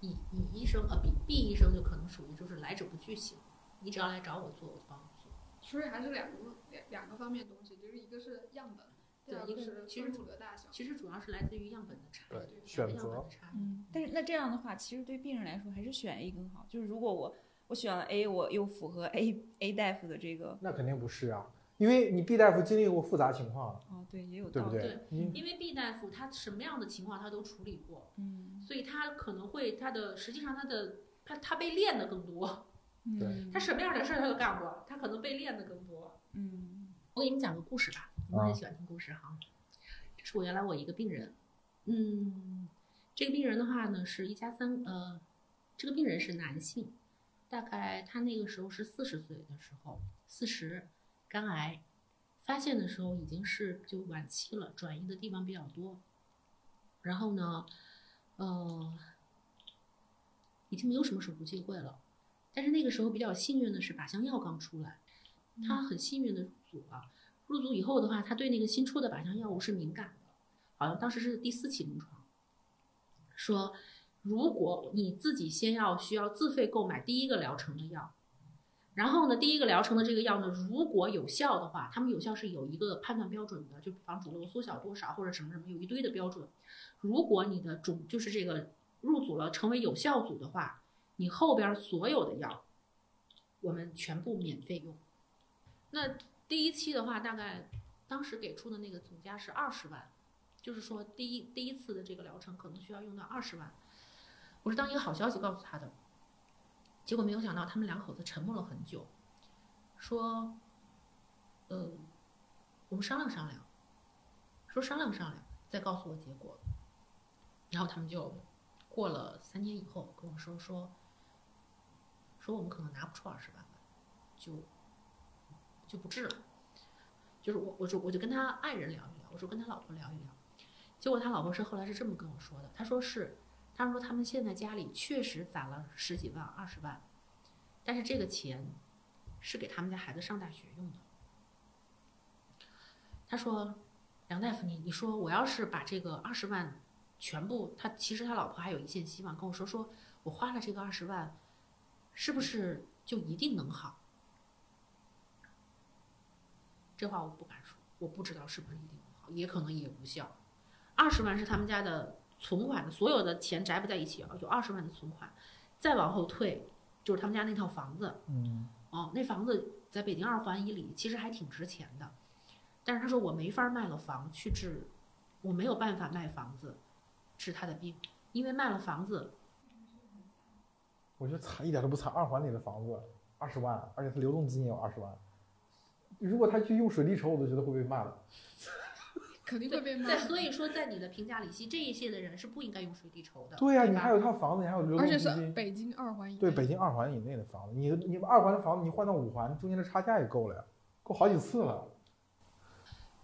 乙乙医生呃，B B 医生就可能属于就是来者不拒型，你只要来找我做，我就帮你做。所以还是两个两两个方面东西，就是一个是样本，对一个是其实分母的大小。其实主要是来自于样本的差异，对选择的差异。嗯，但是那这样的话，其实对病人来说还是选 A 更好。就是如果我我选了 A，我又符合 A A <laughs> 大夫的这个，那肯定不是啊，因为你 B 大夫经历过复杂情况，哦，对，也有道理。对？你因为 B 大夫他什么样的情况他都处理过，嗯所以他可能会他的实际上他的他他被练的更多，对嗯他什么样的事儿他都干过，他可能被练的更多。嗯我给你们讲个故事吧，我很喜欢听故事哈。这是我原来我一个病人，嗯，这个病人的话呢是一家三呃，这个病人是男性，大概他那个时候是四十岁的时候，四十，肝癌，发现的时候已经是就晚期了，转移的地方比较多，然后呢，呃，已经没有什么手术机会了，但是那个时候比较幸运的是靶向药刚出来。他很幸运的入组了。入组以后的话，他对那个新出的靶向药物是敏感的，好像当时是第四期临床，说如果你自己先要需要自费购买第一个疗程的药，然后呢，第一个疗程的这个药呢，如果有效的话，他们有效是有一个判断标准的，就比方肿瘤缩小多少或者什么什么，有一堆的标准。如果你的肿就是这个入组了成为有效组的话，你后边所有的药，我们全部免费用。那第一期的话，大概当时给出的那个总价是二十万，就是说第一第一次的这个疗程可能需要用到二十万。我是当一个好消息告诉他的，结果没有想到他们两口子沉默了很久，说，呃，我们商量商量，说商量商量，再告诉我结果。然后他们就过了三年以后跟我说说，说我们可能拿不出二十万，就就不治了。就是我，我就我就跟他爱人聊一聊，我说跟他老婆聊一聊。结果他老婆是后来是这么跟我说的，他说是，他说他们现在家里确实攒了十几万、二十万，但是这个钱是给他们家孩子上大学用的。他说，梁大夫，你你说我要是把这个二十万全部，他其实他老婆还有一线希望，跟我说说我花了这个二十万，是不是就一定能好？这话我不敢说，我不知道是不是一定能好，也可能也无效。二十万是他们家的存款的，所有的钱宅不在一起啊，有二十万的存款，再往后退就是他们家那套房子，嗯，哦，那房子在北京二环以里，其实还挺值钱的。但是他说我没法卖了房去治，我没有办法卖房子治他的病，因为卖了房子，我觉得惨一点都不惨，二环里的房子二十万，而且他流动资金也有二十万。如果他去用水滴筹，我都觉得会被骂的。<laughs> 肯定会被骂在。所以说在你的评价里，其实这一些的人是不应该用水滴筹的。对呀、吧你还有套房子，你还有流而且是动资金。北京二环以内。对，北京二环以内的房子，你你二环的房子，你换到五环，中间的差价也够了呀，够好几次了。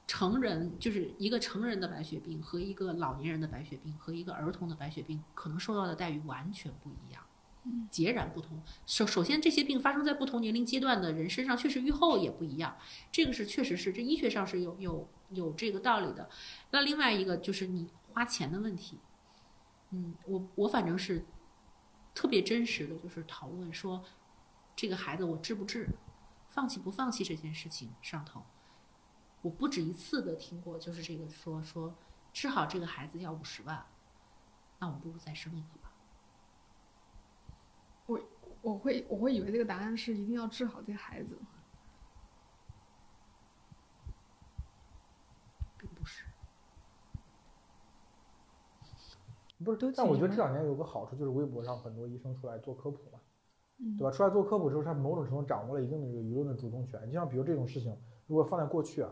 成人就是一个成人的白血病和一个老年人的白血病和一个儿童的白血病，可能受到的待遇完全不一样，截然不同。首首先，这些病发生在不同年龄阶段的人身上，确实预后也不一样，这个是确实是这医学上是有有有这个道理的。那另外一个就是你花钱的问题，嗯，我我反正是特别真实的，就是讨论说这个孩子我治不治，放弃不放弃这件事情上头。我不止一次的听过，就是这个说说治好这个孩子要五十万，那我们不如再生一个。我会我会以为这个答案是一定要治好这个孩子。并不是，不都是，但我觉得这两年有个好处，就是微博上很多医生出来做科普嘛，嗯对吧？出来做科普之后，他某种程度掌握了一定的这个舆论的主动权。就像比如这种事情，如果放在过去啊，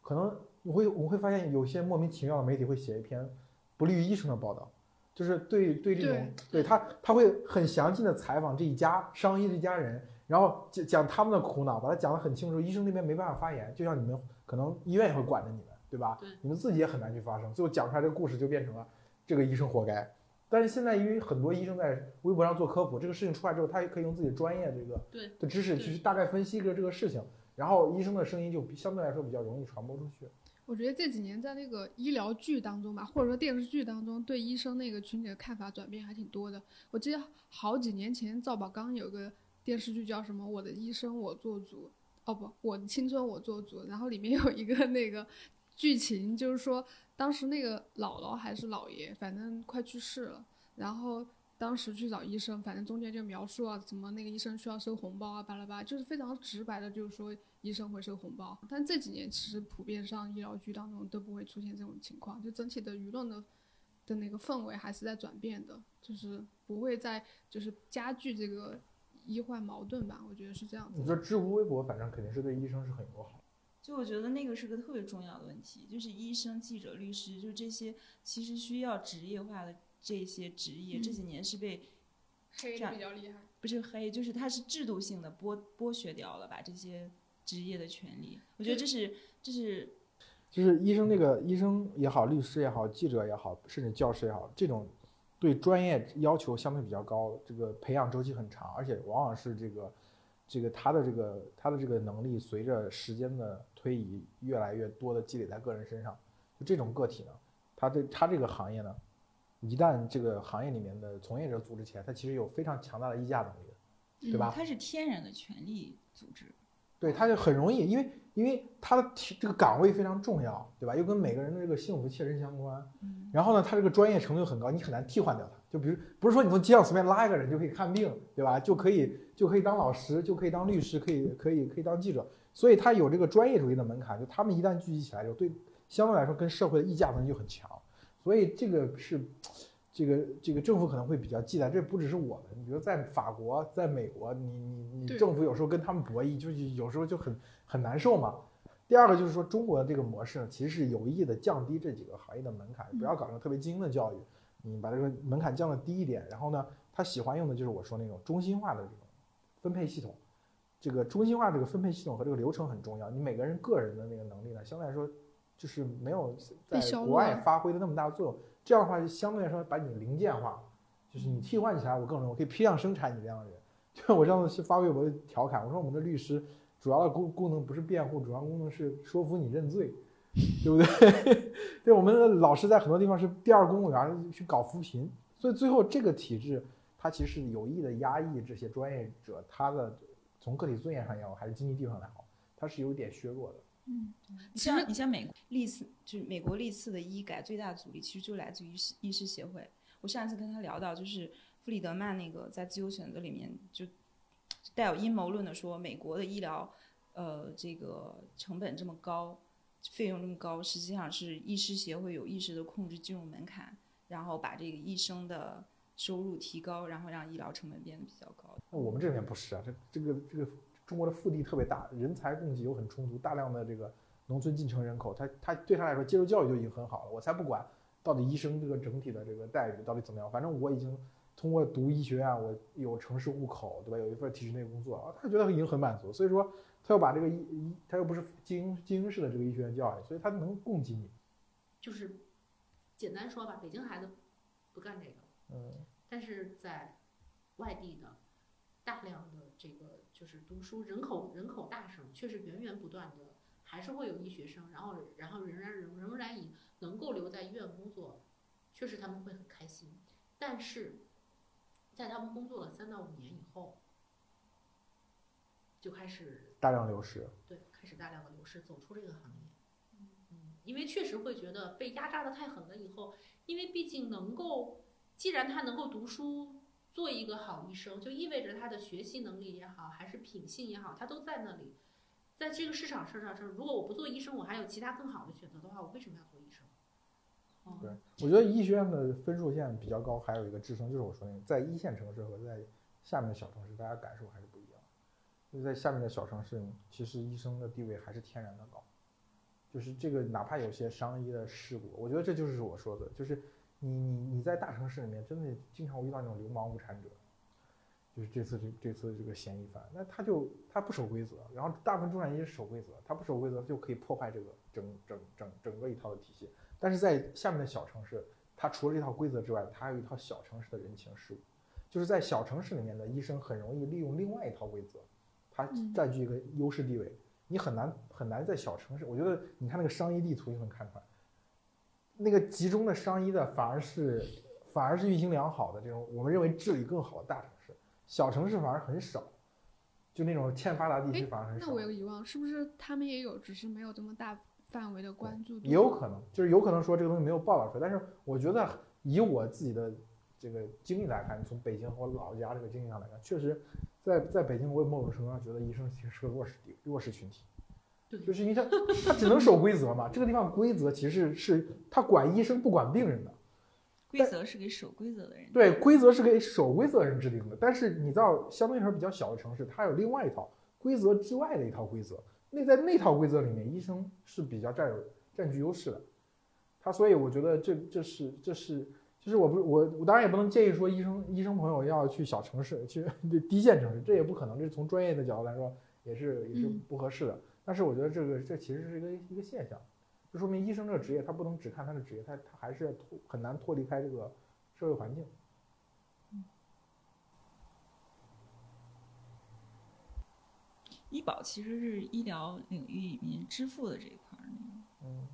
可能我会我会发现有些莫名其妙的媒体会写一篇不利于医生的报道，就是对对这种对他他会很详尽的采访这一家商医这一家人，然后讲讲他们的苦恼，把它讲得很清楚，医生那边没办法发言，就像你们可能医院也会管着你们，对吧？对你们自己也很难去发声，最后讲出来这个故事就变成了这个医生活该。但是现在因为很多医生在微博上做科普，这个事情出来之后，他也可以用自己的专业这个对的知识去大概分析一个这个事情，然后医生的声音就相对来说比较容易传播出去。我觉得这几年在那个医疗剧当中吧，或者说电视剧当中，对医生那个群体的看法转变还挺多的。我记得好几年前赵宝刚有个电视剧叫什么《我的医生我做主》，哦不，《我的青春我做主》，然后里面有一个那个剧情，就是说当时那个姥姥还是姥爷，反正快去世了，然后当时去找医生，反正中间就描述啊，怎么那个医生需要收红包啊，巴拉巴拉，就是非常直白的，就是说医生会收红包。但这几年其实普遍上医疗剧当中都不会出现这种情况，就整体的舆论的的那个氛围还是在转变的，就是不会再就是加剧这个医患矛盾吧，我觉得是这样子你。说知乎、微博，反正肯定是对医生是很友好。就我觉得那个是个特别重要的问题，就是医生、记者、律师，就这些其实需要职业化的这些职业，这几年是被黑这样比较厉害。不是黑，就是它是制度性的剥剥削掉了把这些职业的权利。我觉得这是这是就是医生这个医生也好，律师也好，记者也好，甚至教师也好，这种对专业要求相对比较高，这个培养周期很长，而且往往是这个这个他的这个他的这个能力随着时间的推移，越来越多的积累在个人身上。就这种个体呢，他对他这个行业呢，一旦这个行业里面的从业者组织起来，他其实有非常强大的议价能力的。对吧它是天然的权力组织。对，他就很容易，因为因为他的这个岗位非常重要，对吧？又跟每个人的这个幸福切身相关。嗯，然后呢，他这个专业程度很高，你很难替换掉他。就比如，不是说你从街上随便拉一个人就可以看病，对吧？就可以就可以当老师，就可以当律师，可以可以可以当记者。所以他有这个专业主义的门槛，就他们一旦聚集起来，就对相对来说跟社会的议价能力就很强。所以这个是这个这个政府可能会比较忌惮，这不只是我们，你比如在法国、在美国，你你你政府有时候跟他们博弈，就是有时候就很很难受嘛。第二个就是说，中国的这个模式呢，其实是有意的降低这几个行业的门槛，不要搞成特别精英的教育，你把这个门槛降的低一点。然后呢，他喜欢用的就是我说那种中心化的这种分配系统。这个中心化这个分配系统和这个流程很重要，你每个人个人的那个能力呢，相对来说就是没有在国外发挥的那么大的作用。这样的话，就相对来说把你零件化，就是你替换起来我更容易，我可以批量生产你这样的人。<laughs> 就我上次发微博调侃，我说我们的律师主要的功功能不是辩护，主要功能是说服你认罪，对不对？<laughs> 对，我们的老师在很多地方是第二公务员去搞扶贫，所以最后这个体制它其实是有意的压抑这些专业者他的从个体尊严上也好，还是经济地位上也好，它是有点削弱的。你像你像美国历次，就是美国历次的医改最大的阻力，其实就来自于医师医师协会。我上一次跟他聊到，就是弗里德曼那个在自由选择里面就带有阴谋论的说，美国的医疗，呃，这个成本这么高，费用这么高，实际上是医师协会有意识的控制进入门槛，然后把这个医生的收入提高，然后让医疗成本变得比较高。那我们这边不是啊，这这个这个中国的腹地特别大，人才供给又很充足，大量的这个农村进城人口，他他对他来说接受教育就已经很好了。我才不管到底医生这个整体的这个待遇到底怎么样，反正我已经通过读医学院，我有城市户口，对吧？有一份体制内工作啊，他觉得已经很满足。所以说，他又把这个医医，他又不是精英精英式的这个医学院教育，所以他能供给你。就是简单说吧，北京孩子不干这个，嗯，但是在外地的大量的这个就是读书人口人口大省，确实源源不断的还是会有医学生，然后然后仍然仍仍然以能够留在医院工作，确实他们会很开心，但是在他们工作了三到五年以后，就开始大量流失。对，开始大量的流失，走出这个行业。嗯，因为确实会觉得被压榨的太狠了。以后，因为毕竟能够，既然他能够读书，做一个好医生，就意味着他的学习能力也好，还是品性也好，他都在那里。在这个市场上上，如果我不做医生，我还有其他更好的选择的话，我为什么要做医生？哦对，我觉得医学院的分数线比较高，还有一个支撑，就是我说那个，在一线城市和在下面的小城市，大家感受还是不一样。就是在下面的小城市，其实医生的地位还是天然的高。就是这个，哪怕有些商医的事故，我觉得这就是我说的，就是你你你在大城市里面，真的经常会遇到那种流氓无产者，就是这次这这次这个嫌疑犯，那他就他不守规则，然后大部分中产阶级守规则，他不守规则就可以破坏这个整整整整个一套的体系。但是在下面的小城市，他除了这套规则之外，他还有一套小城市的人情世故，就是在小城市里面的医生很容易利用另外一套规则，他占据一个优势地位，你很难很难在小城市。我觉得你看那个商业地图就能看出来，那个集中的商医的反而是反而是运行良好的这种我们认为治理更好的大城市，小城市反而很少，就那种欠发达地区反而很少。那我有个疑问，是不是他们也有，只是没有这么大范围的关注？也有可能，就是有可能说这个东西没有报道出来，但是我觉得以我自己的这个经历来看，从北京和我老家这个经历上来看，确实在在北京，我某种程度上觉得医生其实是个弱势地弱势群体，对就是因为他他只能守规则嘛，这个地方规则其实是他管医生不管病人的，规则是给守规则的人。对，规则是给守规则人制定的，但是你到相对来说比较小的城市，它有另外一套规则之外的一套规则。那在那套规则里面，医生是比较占有占据优势的。他所以我觉得这这是这是就是我不我我当然也不能建议说医生医生朋友要去小城市去 <laughs> 低线城市，这也不可能，这是从专业的角度来说也是也是不合适的。但是我觉得这个这其实是一个一个现象，就说明医生这个职业他不能只看他的职业，他他还是脱很难脱离开这个社会环境。医保其实是医疗领域里面支付的这一块儿那个。嗯，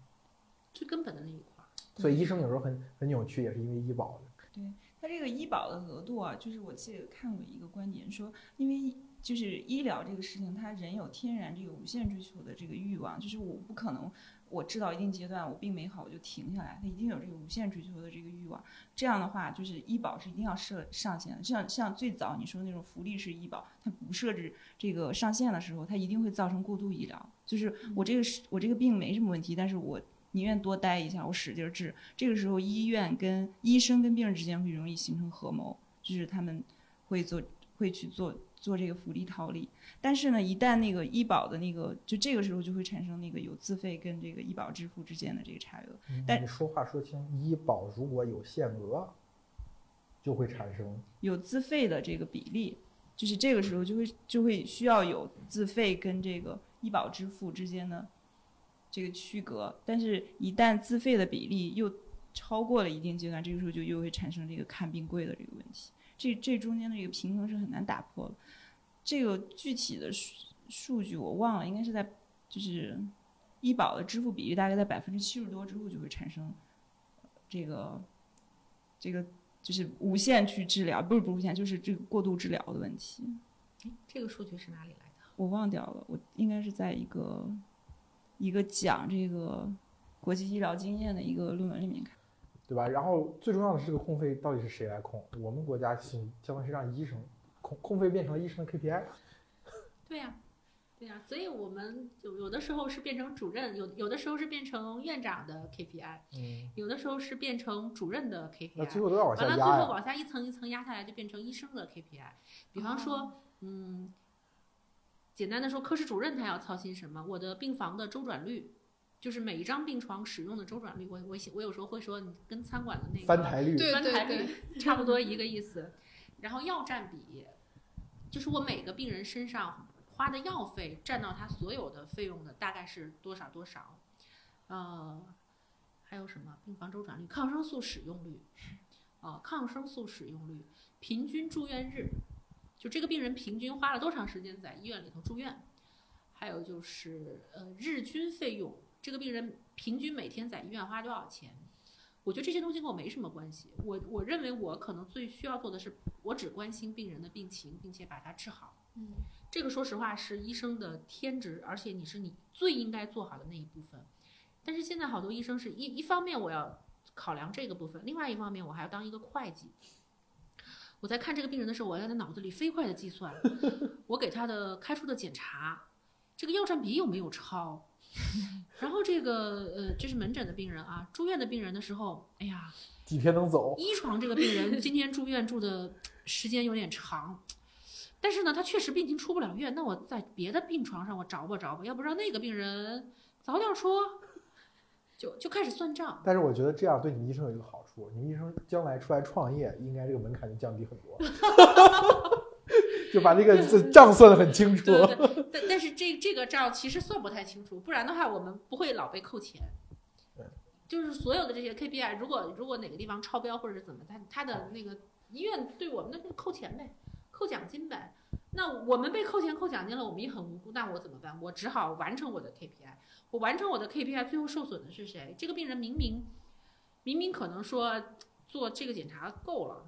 最根本的那一块儿。所以医生有时候很很扭曲，也是因为医保的。对他这个医保的额度啊，就是我记得看过一个观点说，因为就是医疗这个事情，它人有天然这个无限追求的这个欲望，就是我不可能我治到一定阶段我病没好我就停下来，它一定有这个无限追求的这个欲望。这样的话，就是医保是一定要设上限的。像像最早你说那种福利式医保，它不设置这个上限的时候，它一定会造成过度医疗。就是我这个是我这个病没什么问题，但是我宁愿多待一下，我使劲治。这个时候，医院跟医生跟病人之间会容易形成合谋，就是他们会做会去做做这个福利套利。但是呢，一旦那个医保的那个，就这个时候就会产生那个有自费跟这个医保支付之间的这个差额。但你说话说清，医保如果有限额，就会产生有自费的这个比例，就是这个时候就会就会需要有自费跟这个医保支付之间的这个区隔，但是一旦自费的比例又超过了一定阶段，这个时候就又会产生这个看病贵的这个问题，这这中间的一个平衡是很难打破的。这个具体的数数据我忘了，应该是在就是医保的支付比例大概在百分之七十多之后就会产生这个这个就是无限去治疗，不是不是无限，就是这个过度治疗的问题。哎，这个数据是哪里来的？我忘掉了，我应该是在一个一个讲这个国际医疗经验的一个论文里面看。对吧？然后最重要的是这个控费到底是谁来控？我们国家是相当于是让医生控控费变成了医生的 KPI。对呀、对呀、所以我们有有的时候是变成主任，有有的时候是变成院长的 KPI，嗯，有的时候是变成主任的 KPI。那最后都要往下完了，最。后往下一层一层压下来，就变成医生的 KPI。比方说，嗯，简单的说，科室主任他要操心什么？我的病房的周转率，就是每一张病床使用的周转率。我我我有时候会说，你跟餐馆的那个翻台率，对翻台对率 <laughs> 差不多一个意思。然后药占比，就是我每个病人身上花的药费占到他所有的费用的大概是多少多少。呃，还有什么病房周转率、抗生素使用率，呃，抗生素使用率、平均住院日，就这个病人平均花了多长时间在医院里头住院，还有就是呃日均费用，这个病人平均每天在医院花多少钱？我觉得这些东西跟我没什么关系。我我认为我可能最需要做的是，我只关心病人的病情，并且把它治好。嗯，这个说实话是医生的天职，而且你是你最应该做好的那一部分。但是现在好多医生是一一方面我要考量这个部分，另外一方面我还要当一个会计。我在看这个病人的时候，我要在脑子里飞快的计算，我给他的开出的检查，这个药占比有没有超？然后这个呃，这是门诊的病人啊，住院的病人的时候，哎呀，几天能走？一床这个病人今天住院住的时间有点长，但是呢，他确实病情出不了院，那我在别的病床上我找吧找吧，要不让那个病人早点说，就就开始算账。但是我觉得这样对你们医生有一个好处，你们医生将来出来创业，应该这个门槛就降低很多。<laughs> 就把这个账算得很清楚。对对对，<laughs> 但但是这这个账其实算不太清楚，不然的话我们不会老被扣钱对。就是所有的这些 KPI，如果如果哪个地方超标或者是怎么，他他的那个医院对我们那就扣钱呗，扣奖金呗。那我们被扣钱扣奖金了，我们也很无辜，那我怎么办？我只好完成我的 KPI。我完成我的 KPI，最后受损的是谁？这个病人明明明明可能说做这个检查够了。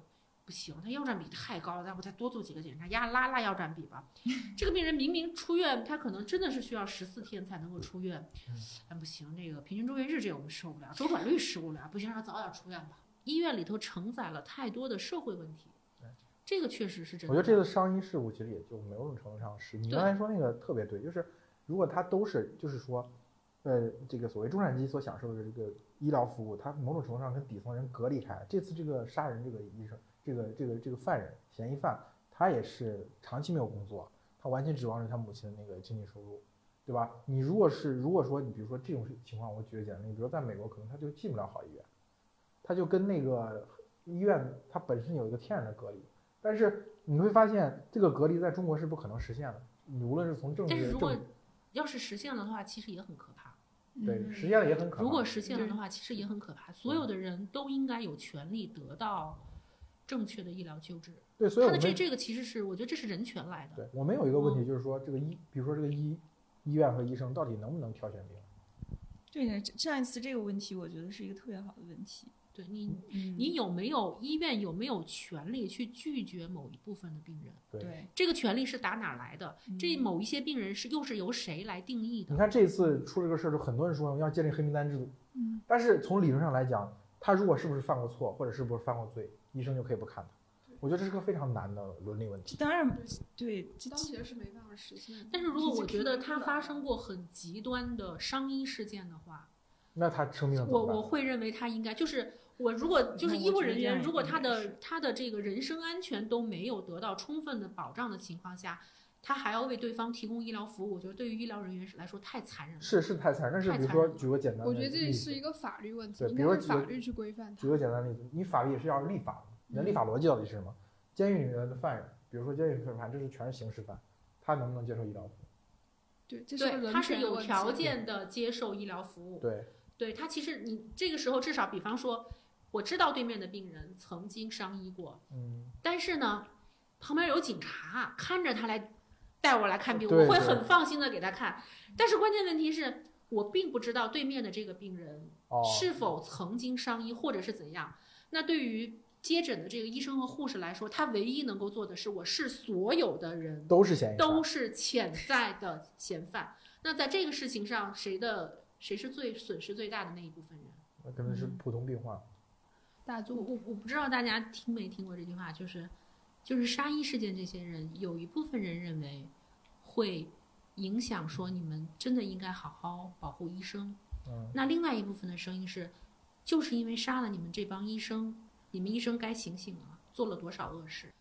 不行，他腰占比太高了，要不再多做几个检查，压拉拉腰占比吧。<laughs> 这个病人明明出院，他可能真的是需要十四天才能够出院，但不行，这个平均住院日这个我们受不了，周转率受不了，不行，让他早点出院吧。医院里头承载了太多的社会问题，这个确实是真的。我觉得这次伤医事故其实也就某种程度上是你刚才说那个特别对，就是如果他都是就是说，呃，这个所谓中产阶级所享受的这个医疗服务，他某种程度上跟底层人隔离开。这次这个杀人这个医生。这个这个这个犯人嫌疑犯，他也是长期没有工作，他完全指望着他母亲的那个经济收入，对吧？你如果是如果说你比如说这种情况，我举个简单例子，比如在美国，可能他就进不了好医院，他就跟那个医院它本身有一个天然的隔离，但是你会发现这个隔离在中国是不可能实现的，你无论是从政治，但是如果要是实现了的话，其实也很可怕。对，实现了也很可怕。如果实现了的话，其实也很可怕。所有的人都应该有权利得到。正确的医疗救治，对，所以他的这这个其实是，我觉得这是人权来的。对我们有一个问题，就是说这个医，比如说这个医医院和医生到底能不能挑选病人？对，上一次这个问题，我觉得是一个特别好的问题。对你，你有没有医院有没有权利去拒绝某一部分的病人？对，这个权利是打哪来的？这某一些病人是又是由谁来定义的？你看这次出了个事儿，就很多人说要建立黑名单制度。嗯，但是从理论上来讲，他如果是不是犯过错，或者是不是犯过罪？医生就可以不看他，我觉得这是个非常难的伦理问题。当然，对，当前是没办法实现。但是如果我觉得他发生过很极端的伤医事件的话，那他生命我我会认为他应该就是我如果就是医务人员，如果他的他的这个人身安全都没有得到充分的保障的情况下，他还要为对方提供医疗服务，我觉得对于医疗人员来说太残忍了。是是太残忍，但是比如说举个简单的，我觉得这是一个法律问题，对，比如说法律去规范。举个简单例子，你法律也是要立法。你的立法逻辑到底是什么？监狱里面的犯人，比如说监狱犯，这是全是刑事犯，他能不能接受医疗服务？对，对，他是有条件的接受医疗服务。对，对他其实你这个时候至少，比方说，我知道对面的病人曾经伤医过，嗯，但是呢，旁边有警察看着他来带我来看病，我会很放心的给他看。但是关键问题是我并不知道对面的这个病人是否曾经伤医或者是怎样。那对于接诊的这个医生和护士来说，他唯一能够做的是，我是所有的人都是嫌疑都是潜在的嫌犯。那在这个事情上，谁的谁是最损失最大的那一部分人？那可能是普通病患。大众，我我不知道大家听没听过这句话，就是就是杀医事件，这些人有一部分人认为会影响说你们真的应该好好保护医生。嗯。那另外一部分的声音是。就是因为杀了你们这帮医生，你们医生该醒醒了，做了多少恶事？